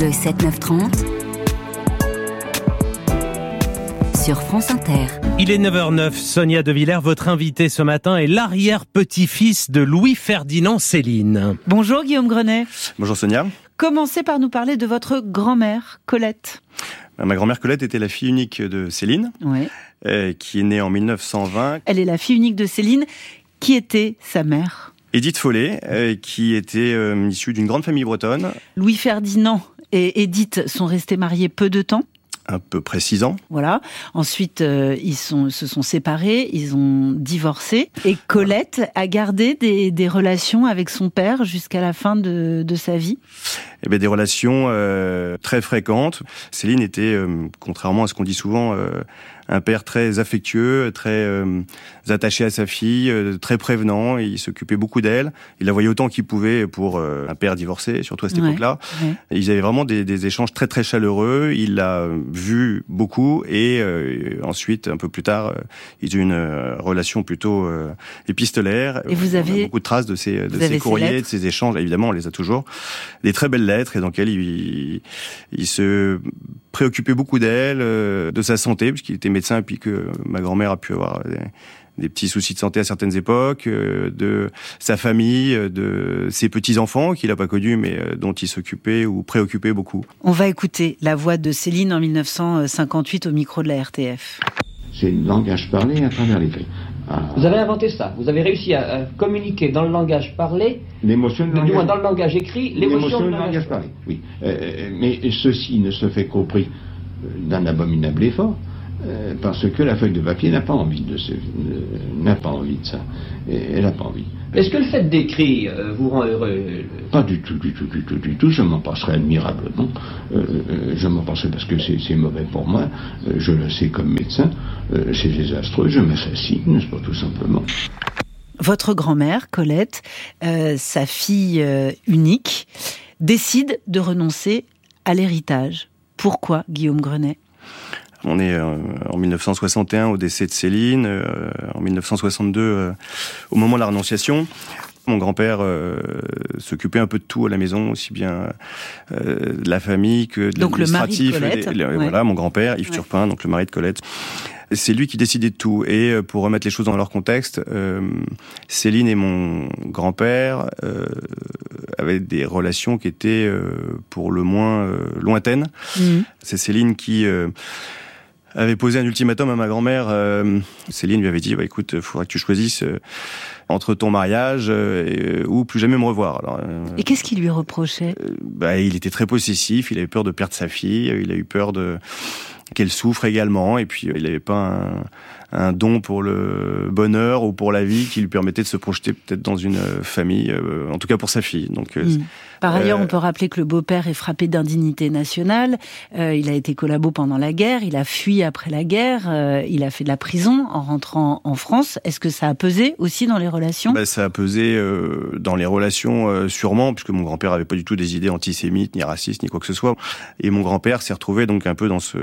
Le 7-9-30 sur France Inter. Il est 9h09, Sonia De Villers, votre invité ce matin est l'arrière-petit-fils de Louis-Ferdinand Céline. Bonjour Guillaume Grenet. Bonjour Sonia. Commencez par nous parler de votre grand-mère, Colette. Ma grand-mère Colette était la fille unique de Céline, euh, qui est née en 1920. Elle est la fille unique de Céline. Qui était sa mère? Édith Follet, euh, qui était euh, issue d'une grande famille bretonne, Louis Ferdinand et Édith sont restés mariés peu de temps. à peu près 6 ans. Voilà. Ensuite, euh, ils sont, se sont séparés, ils ont divorcé. Et Colette a gardé des, des relations avec son père jusqu'à la fin de, de sa vie. Eh bien, des relations euh, très fréquentes. Céline était, euh, contrairement à ce qu'on dit souvent, euh, un père très affectueux, très euh, attaché à sa fille, euh, très prévenant. Il s'occupait beaucoup d'elle. Il la voyait autant qu'il pouvait pour euh, un père divorcé, surtout à cette Ouais. époque-là. Ouais. Ils avaient vraiment des, des échanges très très chaleureux. Il l'a vu beaucoup et euh, ensuite, un peu plus tard, euh, ils ont eu une relation plutôt euh, épistolaire. Et vous avez- beaucoup de traces de ces, de ces courriers, de ces échanges. Évidemment, on les a toujours. Des très belles lettres et dans lesquelles il, il se préoccupait beaucoup d'elle, euh, de sa santé, puisqu'il était médecin et puis que ma grand-mère a pu avoir des, des petits soucis de santé à certaines époques, euh, de sa famille, euh, de ses petits-enfants qu'il n'a pas connus mais euh, dont il s'occupait ou préoccupait beaucoup. On va écouter la voix de Céline en 1958 au micro de la RTF. C'est le langage parlé à travers l'écrit. Ah, Vous avez inventé ça. Vous avez réussi à, à communiquer dans le langage parlé, L'émotion de du moins langage, dans le langage écrit, l'émotion du du langage parlé. Oui. Euh, mais ceci ne se fait qu'au prix d'un abominable effort. Euh, parce que la feuille de papier n'a pas envie de ce- n'a pas envie de ça. Et elle n'a pas envie. Est-ce que le fait d'écrire euh, vous rend heureux euh, Pas du tout, du tout, du tout, du tout. Je m'en passerai admirablement. Euh, euh, je m'en passerai parce que c'est c'est mauvais pour moi. Euh, je le sais comme médecin. Euh, c'est désastreux. Je m'assassine, n'est-ce pas, tout simplement. Votre grand-mère, Colette, euh, sa fille euh, unique, décide de renoncer à l'héritage. Pourquoi, Guillaume Grenet? On est euh, en 1961 au décès de Céline, euh, en 1962 euh, au moment de la renonciation. Mon grand-père euh, s'occupait un peu de tout à la maison, aussi bien euh, de la famille que de l'administratif. Ouais. Voilà, mon grand-père, Yves Ouais. Turpin, donc le mari de Colette. C'est lui qui décidait de tout. Et pour remettre les choses dans leur contexte, euh, Céline et mon grand-père euh, avaient des relations qui étaient euh, pour le moins euh, lointaines. Mhm. C'est Céline qui euh, avait posé un ultimatum à ma grand-mère. Euh, Céline lui avait dit, bah, écoute, il faudra que tu choisisses euh, entre ton mariage euh, et, euh, ou plus jamais me revoir. Alors, euh, Et qu'est-ce qu'il lui reprochait? bah, il était très possessif, il avait peur de perdre sa fille, il a eu peur de qu'elle souffre également, et puis euh, il n'avait pas un, un don pour le bonheur ou pour la vie qui lui permettait de se projeter peut-être dans une euh, famille, euh, en tout cas pour sa fille. Donc euh, Mhm. Par ailleurs, Euh, on peut rappeler que le beau-père est frappé d'indignité nationale. Euh, il a été collabo pendant la guerre, il a fui après la guerre, euh, il a fait de la prison en rentrant en France. Est-ce que ça a pesé aussi dans les relations? Bah, ça a pesé euh, dans les relations euh, sûrement, puisque mon grand-père avait pas du tout des idées antisémites, ni racistes, ni quoi que ce soit. Et mon grand-père s'est retrouvé donc un peu dans ce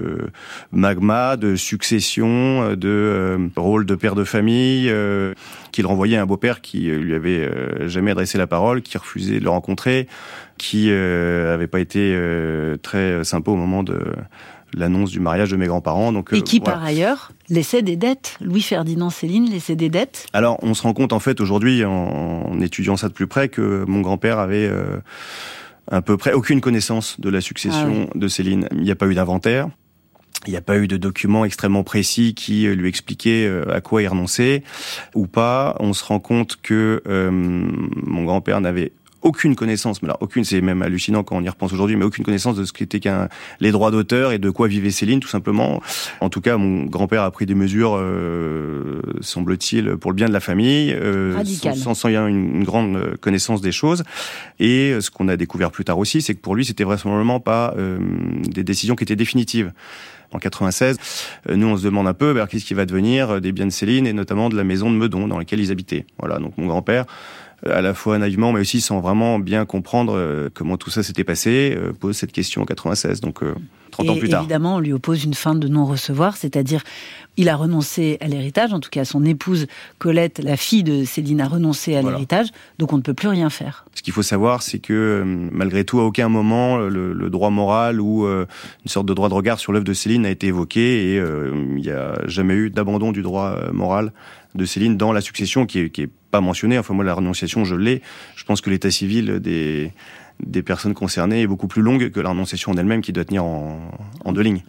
magma de succession, de euh, rôle de père de famille, euh, qu'il renvoyait à un beau-père qui euh, lui avait euh, jamais adressé la parole, qui refusait de le rencontrer, qui euh, avait pas été très sympa au moment de l'annonce du mariage de mes grands-parents. Donc, Et euh, qui, voilà. par ailleurs, laissait des dettes. Louis-Ferdinand Céline laissait des dettes. Alors, on se rend compte en fait aujourd'hui, en, en étudiant ça de plus près, que mon grand-père avait euh, à peu près aucune connaissance de la succession de Céline. Il n'y a pas eu d'inventaire. Il n'y a pas eu de documents extrêmement précis qui euh, lui expliquaient euh, à quoi il renonçait ou pas. On se rend compte que euh, mon grand-père n'avait aucune connaissance, mais là, aucune, c'est même hallucinant quand on y repense aujourd'hui, mais aucune connaissance de ce qu'étaient qu'un les droits d'auteur et de quoi vivait Céline, tout simplement. En tout cas, mon grand-père a pris des mesures, euh, semble-t-il, pour le bien de la famille, euh, sans, sans une, une grande connaissance des choses. Et euh, ce qu'on a découvert plus tard aussi, c'est que pour lui, c'était vraisemblablement pas euh, des décisions qui étaient définitives. En 96, euh, nous on se demande un peu ben, qu'est-ce qui va devenir euh, des biens de Céline et notamment de la maison de Meudon dans laquelle ils habitaient. Voilà, donc mon grand-père à la fois naïvement, mais aussi sans vraiment bien comprendre comment tout ça s'était passé, pose cette question en 96. Donc 30 ans plus tard. Évidemment, on lui oppose une fin de non-recevoir, c'est-à-dire il a renoncé à l'héritage, en tout cas son épouse Colette, la fille de Céline, a renoncé à l'héritage, donc on ne peut plus rien faire. Ce qu'il faut savoir, c'est que euh, malgré tout, à aucun moment, le, droit moral ou euh, une sorte de droit de regard sur l'œuvre de Céline n'a été évoqué et euh, il n'y a jamais eu d'abandon du droit moral de Céline dans la succession qui est, qui est mentionné. Enfin, moi, la renonciation, je l'ai. Je pense que l'état civil des des personnes concernées est beaucoup plus longue que la renonciation en elle-même qui doit tenir en, deux lignes.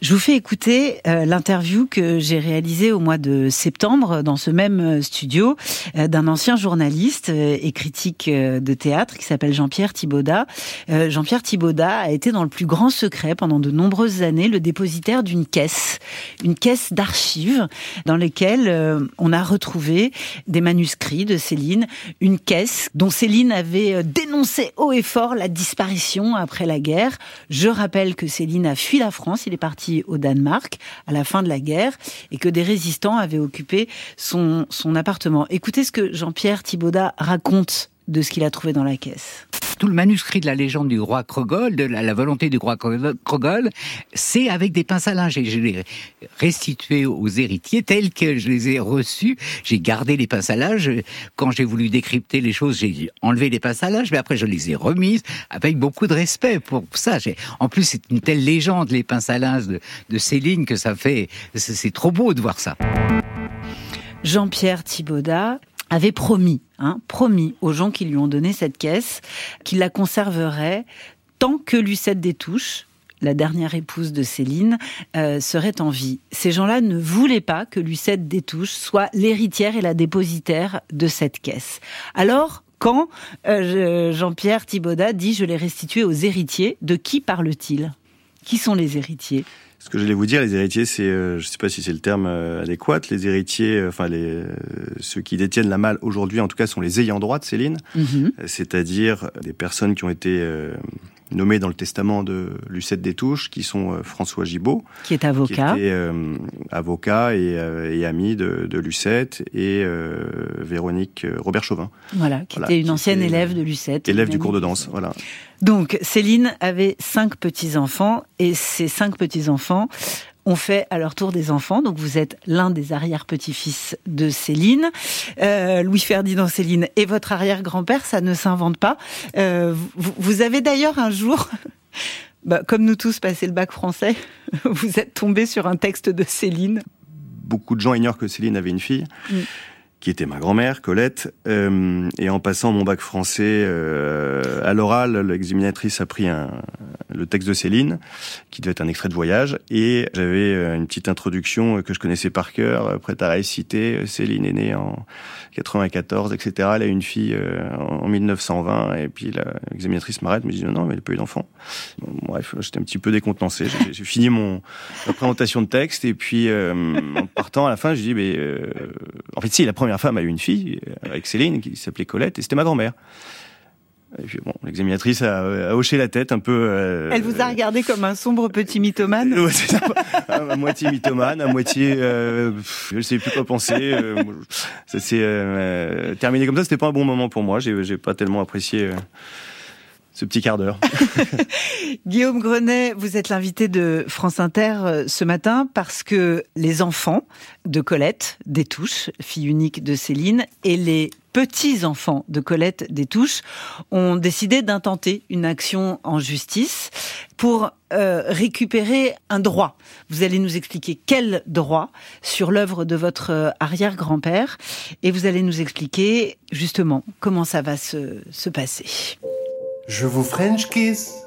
Je vous fais écouter euh, l'interview que j'ai réalisée au mois de septembre dans ce même euh, studio euh, d'un ancien journaliste et critique de théâtre qui s'appelle Jean-Pierre Thibaudat. Jean-Pierre Thibaudat a été dans le plus grand secret pendant de nombreuses années le dépositaire d'une caisse, une caisse d'archives dans lesquelles on a retrouvé des manuscrits de Céline, une caisse dont Céline avait dénoncé haut et fort la disparition après la guerre. Je rappelle que Céline a fui la France, il est parti au Danemark à la fin de la guerre et que des résistants avaient occupé son, son appartement. Écoutez ce que Jean-Pierre Thibaudat raconte de ce qu'il a trouvé dans la caisse tout le manuscrit de la légende du roi Krogol, de la, volonté du roi Krogol, c'est avec des pinces à linge. Et je l'ai restitué aux héritiers tels que je les ai reçus. J'ai gardé les pinces à linge. Quand j'ai voulu décrypter les choses, j'ai enlevé les pinces à linge, mais après je les ai remises avec beaucoup de respect pour ça. En plus, c'est une telle légende, les pinces à linge de, de Céline, que ça fait... C'est trop beau de voir ça. Jean-Pierre Thibaudat avait promis, hein, promis aux gens qui lui ont donné cette caisse qu'il la conserverait tant que Lucette Détouche, la dernière épouse de Céline, euh, serait en vie. Ces gens-là ne voulaient pas que Lucette Détouche soit l'héritière et la dépositaire de cette caisse. Alors, quand euh, Jean-Pierre Thibaudat dit je l'ai restitué aux héritiers, de qui parle-t-il? Qui sont les héritiers? Ce que je voulais vous dire, les héritiers, c'est, euh, je ne sais pas si c'est le terme euh, adéquat, les héritiers, euh, enfin les ceux qui détiennent la malle aujourd'hui, en tout cas, sont les ayants droit de Céline, mhm. c'est-à-dire des personnes qui ont été nommés dans le testament de Lucette Détouche, qui sont euh, François Gibault, qui est avocat, qui était, euh, avocat et, euh, et, ami de, de Lucette, et Véronique Robert Chauvin. Voilà, qui était une ancienne élève de Lucette. Élève du cours de danse, voilà. Donc Céline avait cinq petits-enfants, et ces cinq petits-enfants ont fait à leur tour des enfants. Donc vous êtes l'un des arrière-petits-fils de Céline. Euh, Louis-Ferdinand Céline et votre arrière-grand-père, ça ne s'invente pas. Euh, vous, avez d'ailleurs un jour... Bah, comme nous tous, passé le bac français, vous êtes tombé sur un texte de Céline. Beaucoup de gens ignorent que Céline avait une fille. Mm qui était ma grand-mère, Colette. Euh, et en passant mon bac français euh, à l'oral, l'examinatrice a pris un, le texte de Céline, qui devait être un extrait de voyage, et j'avais euh, une petite introduction que je connaissais par cœur, euh, prête à réciter. Céline est née en 94, etc. Elle a une fille en 1920, et puis l'examinatrice m'arrête, me dit non, mais elle n'a pas eu d'enfant. bref, j'étais un petit peu décontenancé. J'ai fini mon la présentation de texte, et puis en partant à la fin, je dis mais en fait si la première première femme a eu une fille euh, avec Céline qui s'appelait Colette et c'était ma grand-mère. Et puis bon, l'examinatrice a, hoché la tête un peu. Euh, Elle vous a regardé comme un sombre petit mythomane. ça, à, moitié mythomane, à moitié, euh, je ne sais plus quoi penser. Ça s'est terminé comme ça. C'était pas un bon moment pour moi. J'ai pas tellement apprécié ce petit quart d'heure. Guillaume Grenet, vous êtes l'invité de France Inter euh, ce matin parce que les enfants de Colette Détouche, fille unique de Céline, et les petits-enfants de Colette Détouche ont décidé d'intenter une action en justice pour euh, récupérer un droit. Vous allez nous expliquer quel droit sur l'œuvre de votre euh, arrière-grand-père et vous allez nous expliquer justement comment ça va se, se passer. Je vous French kiss.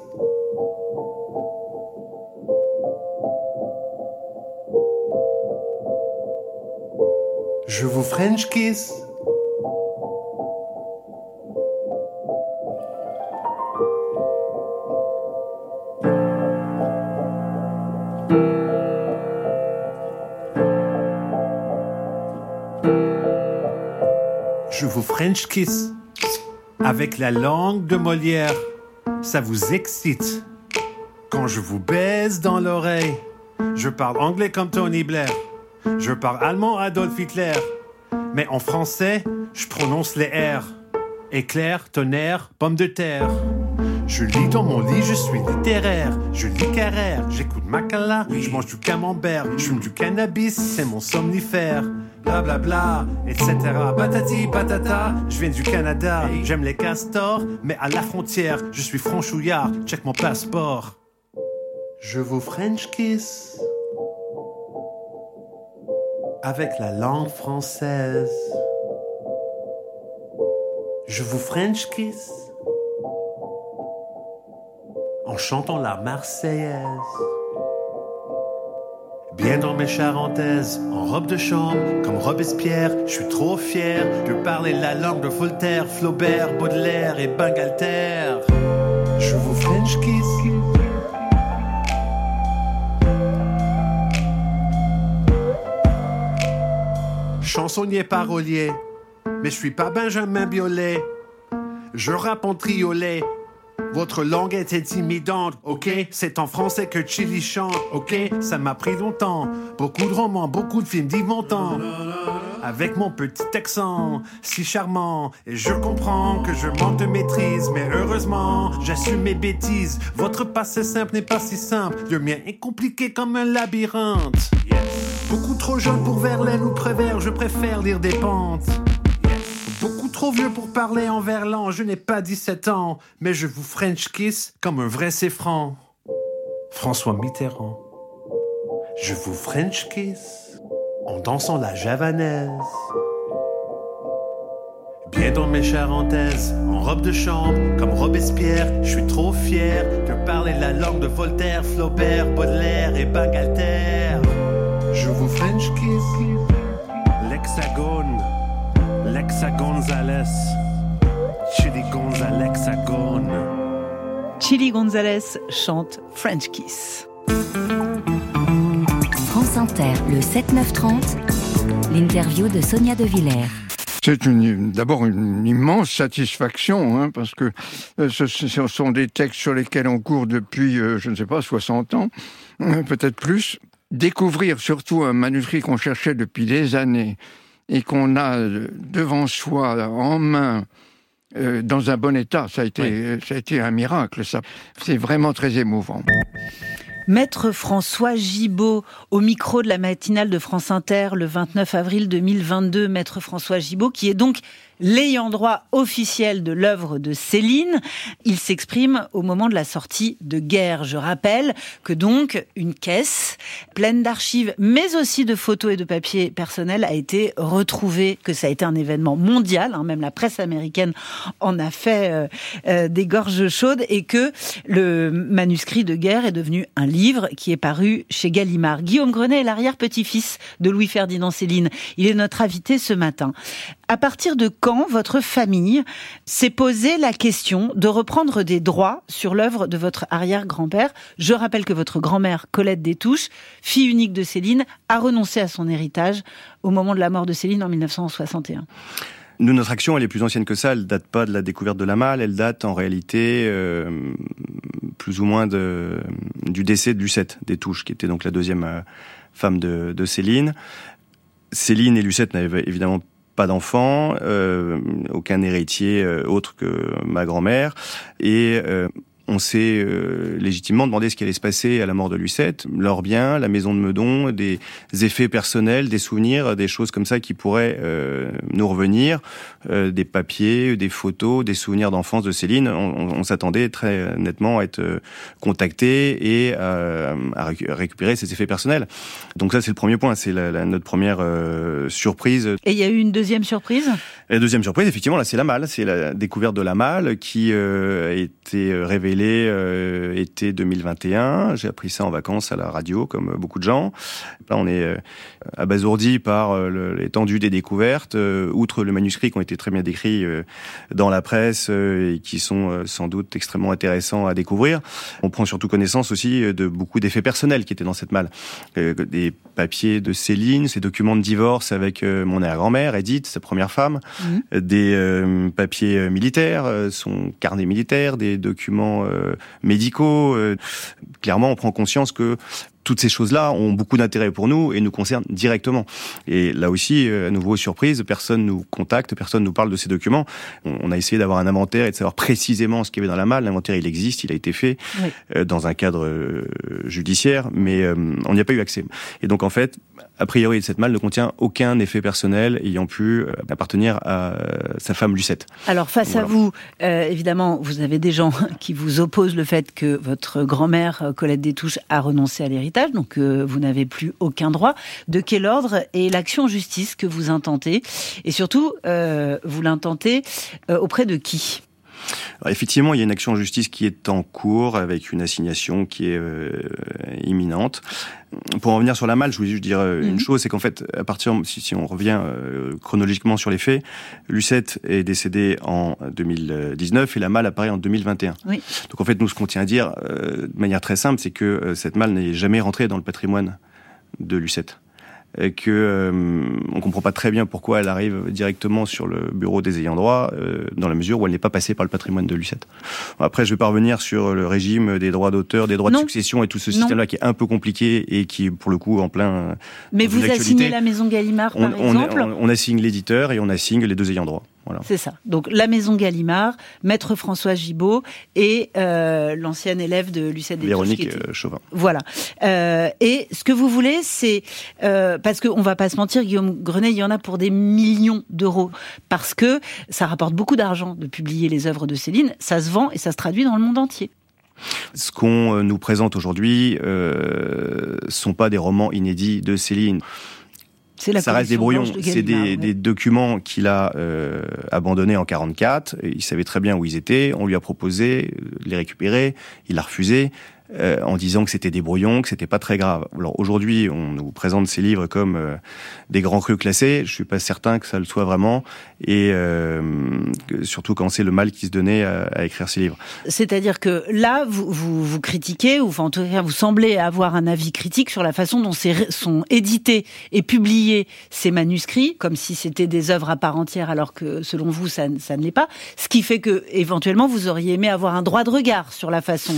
Je vous French kiss. Je vous French kiss avec la langue de Molière. Ça vous excite. Quand je vous baise dans l'oreille, je parle anglais comme Tony Blair. Je parle allemand Adolf Hitler. Mais en français, je prononce les R. Éclair, tonnerre, pomme de terre. Je lis dans mon lit, je suis littéraire. Je lis Carrère, j'écoute Macala, je mange du camembert, je fume du cannabis, c'est mon somnifère. Bla bla bla, etc. Patati patata, je viens du Canada, j'aime les castors, mais à la frontière, je suis franchouillard, check mon passeport. Je vous French kiss avec la langue française. Je vous French kiss en chantant la Marseillaise. Bien dans mes charentaises, en robe de chambre, comme Robespierre, je suis trop fier de parler la langue de Voltaire, Flaubert, Baudelaire et Bangalter. Je vous French kiss. Chansonnier parolier, mais je suis pas Benjamin Biolay. Je rappe en triolet. Votre langue est intimidante, ok? C'est en français que Chili chante, ok? Ça m'a pris longtemps. Beaucoup de romans, beaucoup de films d'Yves Montand. Avec mon petit accent, si charmant. Et je comprends que je manque de maîtrise, mais heureusement, j'assume mes bêtises. Votre passé simple n'est pas si simple. Le mien est compliqué comme un labyrinthe. Beaucoup trop jeune pour Verlaine ou Prévert, je préfère lire des pentes. Trop vieux pour parler en verlan, je n'ai pas 17 ans, mais je vous French kiss comme un vrai séfran. François Mitterrand. Je vous French kiss en dansant la javanaise. Bien dans mes charentaises, en robe de chambre, comme Robespierre, je suis trop fier de parler la langue de Voltaire, Flaubert, Baudelaire et Bangalter. Je vous French kiss, l'hexagone, l'Hexa Gonzalez, Chili Gonzalez hexagone. Chili Gonzalez chante French Kiss. France Inter, le 7-9-30, l'interview de Sonia De Villers. C'est une- d'abord une immense satisfaction, hein, parce que euh, ce, ce sont des textes sur lesquels on court depuis, euh, je ne sais pas, 60 ans, euh, peut-être plus. Découvrir surtout un manuscrit qu'on cherchait depuis des années et qu'on a euh, devant soi, en main, euh, dans un bon état, ça a été, ça a été un miracle. Ça, c'est vraiment très émouvant. Maître François Gibaud, au micro de la matinale de France Inter le 29 avril 2022. Maître François Gibaud, qui est donc l'ayant droit officiel de l'œuvre de Céline. Il s'exprime au moment de la sortie de Guerre. Je rappelle que donc une caisse pleine d'archives, mais aussi de photos et de papiers personnels a été retrouvée, que ça a été un événement mondial, hein, même la presse américaine en a fait euh, euh, des gorges chaudes, et que le manuscrit de Guerre est devenu un livre qui est paru chez Gallimard. Guillaume Grenet est l'arrière-petit-fils de Louis-Ferdinand Céline. Il est notre invité ce matin. À partir de quand votre famille s'est posé la question de reprendre des droits sur l'œuvre de votre arrière-grand-père? Je rappelle que votre grand-mère, Colette Destouches, fille unique de Céline, a renoncé à son héritage au moment de la mort de Céline en 1961. Nous, notre action, elle est plus ancienne que ça. Elle date pas de la découverte de la malle. Elle date en réalité euh, plus ou moins du décès de Lucette des Touches, qui était donc la deuxième euh, femme de, de Céline. Céline et Lucette n'avaient évidemment pas d'enfants, euh, aucun héritier euh, autre que ma grand-mère, et euh, on s'est euh, légitimement demandé ce qui allait se passer à la mort de Lucette, leurs biens, la maison de Meudon, des effets personnels, des souvenirs, des choses comme ça qui pourraient euh, nous revenir, euh, des papiers, des photos, des souvenirs d'enfance de Céline. On, on- on s'attendait très nettement à être euh, contacté et à récu- récupérer ces effets personnels. Donc ça, c'est le premier point, c'est la- la- notre première euh, surprise Et il y a eu une deuxième surprise? La deuxième surprise, effectivement, là, c'est la malle. C'est la découverte de la malle qui euh, a été révélée euh, été 2021. J'ai appris ça en vacances à la radio, comme beaucoup de gens. Là, on est euh, abasourdi par euh, l'étendue des découvertes, euh, outre le manuscrit qui ont été très bien décrits dans la presse et qui sont sans doute extrêmement intéressants à découvrir. On prend surtout connaissance aussi de beaucoup d'effets personnels qui étaient dans cette malle. Des papiers de Céline, ses documents de divorce avec mon arrière-grand-mère, Edith, sa première femme, Mhm. des papiers militaires, son carnet militaire, des documents médicaux. euh. clairement, on prend conscience que toutes ces choses-là ont beaucoup d'intérêt pour nous et nous concernent directement. Et là aussi, à nouveau surprise, personne nous contacte, personne nous parle de ces documents. On a essayé d'avoir un inventaire et de savoir précisément ce qu'il y avait dans la malle. L'inventaire, il existe, il a été fait dans un cadre judiciaire, mais on n'y a pas eu accès. Et donc en fait, a priori, cette malle ne contient aucun effet personnel ayant pu appartenir à sa femme Lucette. Alors face à vous, évidemment, vous avez des gens qui vous opposent le fait que votre grand-mère Colette Détouche a renoncé à l'héritage, donc euh, vous n'avez plus aucun droit. De quel ordre est l'action en justice que vous intentez? Et surtout, euh, vous l'intentez euh, auprès de qui? Effectivement, il y a une action en justice qui est en cours avec une assignation qui est imminente pour en revenir sur la malle, je voulais juste dire euh, une mhm. chose, c'est qu'en fait, à partir, si, si on revient euh, chronologiquement sur les faits, Lucette est décédée en 2019 et la malle apparaît en 2021. Oui. Donc en fait, nous, ce qu'on tient à dire, euh, de manière très simple, c'est que cette malle n'est jamais rentrée dans le patrimoine de Lucette et que euh, on comprend pas très bien pourquoi elle arrive directement sur le bureau des ayants droit, euh, dans la mesure où elle n'est pas passée par le patrimoine de Lucette. Après, je vais pas revenir sur le régime des droits d'auteur, des droits de succession et tout ce système-là qui est un peu compliqué et qui pour le coup en plein. Mais vous assignez la maison Gallimard, par exemple. On, on assigne l'éditeur et on assigne les deux ayants droit. C'est ça. Donc la maison Gallimard, maître François Gibault et euh, l'ancienne élève de Lucette Véronique euh, Chauvin. Voilà. Euh, et ce que vous voulez, c'est euh, parce qu'on va pas se mentir, Guillaume Grenet, il y en a pour des millions d'euros parce que ça rapporte beaucoup d'argent de publier les œuvres de Céline. Ça se vend et ça se traduit dans le monde entier. Ce qu'on nous présente aujourd'hui euh, sont pas des romans inédits de Céline ça reste des brouillons. C'est des, des, documents qu'il a euh, abandonnés en 44. Il savait très bien où ils étaient. On lui a proposé de les récupérer. Il a refusé. Euh, en disant que c'était des brouillons, que c'était pas très grave. Alors aujourd'hui, on nous présente ces livres comme euh, des grands crus classés. Je suis pas certain que ça le soit vraiment, et euh, surtout quand c'est le mal qui se donnait à, écrire ces livres. C'est-à-dire que là, vous, vous, vous critiquez, ou en tout cas, vous semblez avoir un avis critique sur la façon dont sont édités et publiés ces manuscrits, comme si c'était des œuvres à part entière, alors que selon vous, ça, ça ne l'est pas. Ce qui fait que éventuellement, vous auriez aimé avoir un droit de regard sur la façon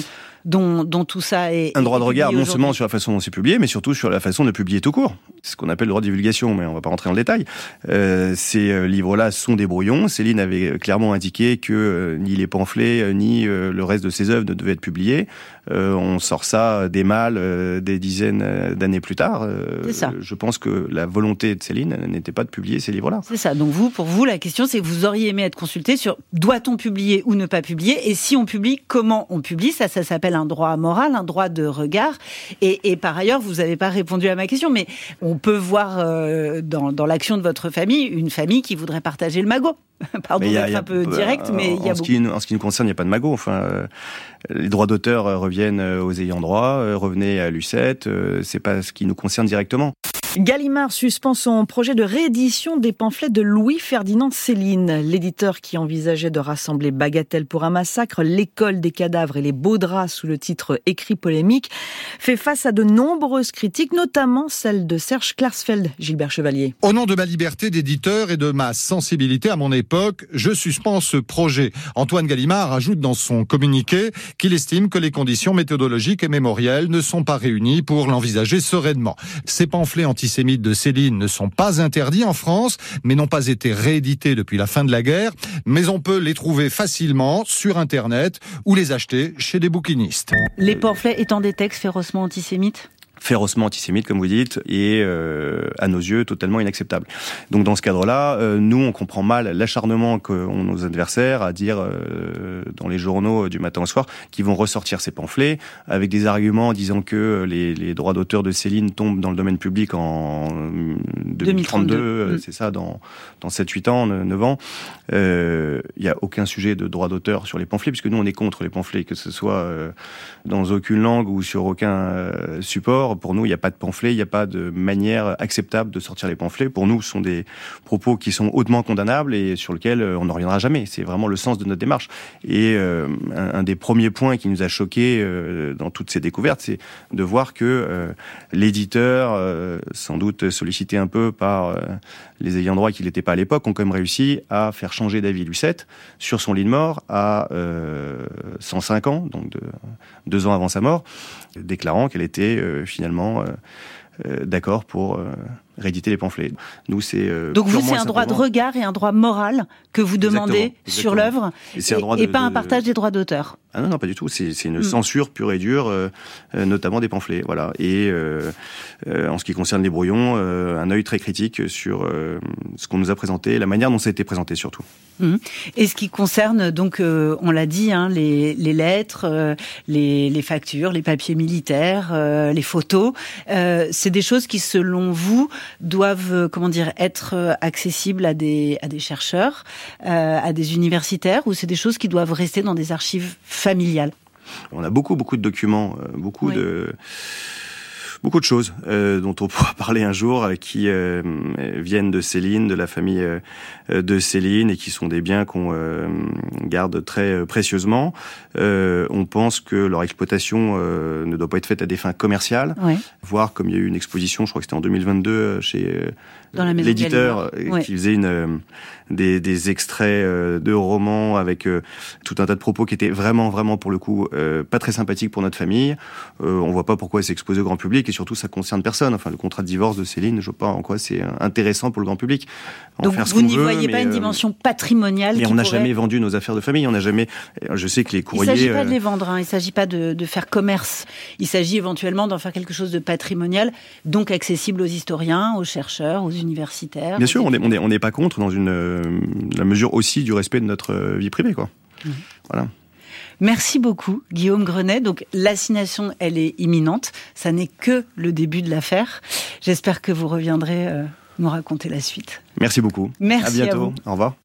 dont, dont tout ça est. Un droit de regard, non seulement sur la façon dont c'est publié, mais surtout sur la façon de publier tout court. C'est ce qu'on appelle le droit de divulgation, mais on va pas rentrer en détail. Euh, ces euh, livres-là sont des brouillons. Céline avait clairement indiqué que euh, ni les pamphlets, euh, ni le reste de ses œuvres ne devaient être publiés. On sort ça des mâles des dizaines d'années plus tard. Ça. Je pense que la volonté de Céline n'était pas de publier ces livres-là. C'est ça. Donc vous, pour vous, la question, c'est que vous auriez aimé être consulté sur doit-on publier ou ne pas publier, et si on publie, comment on publie. Ça, ça s'appelle un droit moral, un droit de regard. Et, par ailleurs, vous n'avez pas répondu à ma question, mais on peut voir euh, dans, l'action de votre famille une famille qui voudrait partager le magot. Pardon d'être un peu direct, mais il y a en, ce qui, en ce qui nous concerne, il n'y a pas de magot. Enfin, euh, les droits d'auteur euh, reviennent aux ayants droit, revenez à Lucette. c'est pas ce qui nous concerne directement. Gallimard suspend son projet de réédition des pamphlets de Louis-Ferdinand Céline. L'éditeur qui envisageait de rassembler Bagatelle pour un massacre, l'école des cadavres et les beaux draps sous le titre écrit polémique, fait face à de nombreuses critiques, notamment celle de Serge Klarsfeld, Gilbert Chevalier. Au nom de ma liberté d'éditeur et de ma sensibilité à mon époque, je suspends ce projet. Antoine Gallimard ajoute dans son communiqué qu'il estime que les conditions méthodologiques et mémorielles ne sont pas réunies pour l'envisager sereinement. Ces pamphlets anti antisémites de Céline ne sont pas interdits en France, mais n'ont pas été réédités depuis la fin de la guerre. Mais on peut les trouver facilement sur Internet ou les acheter chez des bouquinistes. Les pamphlets étant des textes férocement antisémites férocement antisémite, comme vous dites, et euh, à nos yeux totalement inacceptable. Donc dans ce cadre-là, euh, nous on comprend mal l'acharnement qu'ont nos adversaires à dire euh, dans les journaux du matin au soir qu'ils vont ressortir ces pamphlets avec des arguments disant que les, les droits d'auteur de Céline tombent dans le domaine public en 2032, c'est ça, dans dans 7-8 ans, 9 ans. Il n'y a aucun sujet de droit d'auteur sur les pamphlets puisque nous on est contre les pamphlets, que ce soit dans aucune langue ou sur aucun support pour nous, il n'y a pas de pamphlet, il n'y a pas de manière acceptable de sortir les pamphlets. Pour nous, ce sont des propos qui sont hautement condamnables et sur lesquels euh, on n'en reviendra jamais. C'est vraiment le sens de notre démarche. Et euh, un, des premiers points qui nous a choqués euh, dans toutes ces découvertes, c'est de voir que l'éditeur, sans doute sollicité un peu par les ayants droit qu'il n'était pas à l'époque, ont quand même réussi à faire changer d'avis Lucette sur son lit de mort à 105 ans, donc deux ans avant sa mort, déclarant qu'elle était finalement d'accord pour rééditer les pamphlets. Nous, c'est donc vous c'est un droit de regard et un droit moral que vous demandez sur l'œuvre et, et, pas un partage des droits d'auteur. Ah non, non, pas du tout. C'est une mm. censure pure et dure, euh, euh, notamment des pamphlets. Voilà. Et euh, en ce qui concerne les brouillons, un œil très critique sur ce qu'on nous a présenté, la manière dont ça a été présenté surtout. Mm. Et ce qui concerne, donc, on l'a dit, hein, les, les, lettres, les, les, factures, les papiers militaires, les photos, c'est des choses qui, selon vous, doivent, comment dire, être accessibles à des, à des chercheurs, à des universitaires, ou c'est des choses qui doivent rester dans des archives familiale. On a beaucoup, beaucoup de documents, euh, beaucoup de beaucoup de choses euh, dont on pourra parler un jour, euh, qui viennent de Céline, de la famille de Céline, et qui sont des biens qu'on garde très précieusement. on pense que leur exploitation ne doit pas être faite à des fins commerciales, voire comme il y a eu une exposition, je crois que c'était en 2022 chez l'éditeur qui faisait une des, des extraits euh, de romans avec euh, tout un tas de propos qui étaient vraiment, vraiment pour le coup euh, pas très sympathiques pour notre famille. on voit pas pourquoi c'est exposé au grand public et surtout ça concerne personne. Enfin, le contrat de divorce de Céline, je vois pas en quoi c'est intéressant pour le grand public. Donc vous n'y voyez pas une dimension patrimoniale. Mais on n'a jamais vendu nos affaires de famille. On n'a jamais. Je sais que les courriers. Il s'agit pas de les vendre. Hein. Il s'agit pas de, de faire commerce. Il s'agit éventuellement d'en faire quelque chose de patrimonial, donc accessible aux historiens, aux chercheurs, aux universitaires. Bien sûr, on n'est on est, on est pas contre dans une la mesure aussi du respect de notre euh, vie privée, quoi. Mmh. Voilà. Merci beaucoup, Guillaume Grenet. Donc, l'assignation, elle est imminente. Ça n'est que le début de l'affaire. J'espère que vous reviendrez euh, nous raconter la suite. Merci beaucoup. Merci. À bientôt. Au revoir.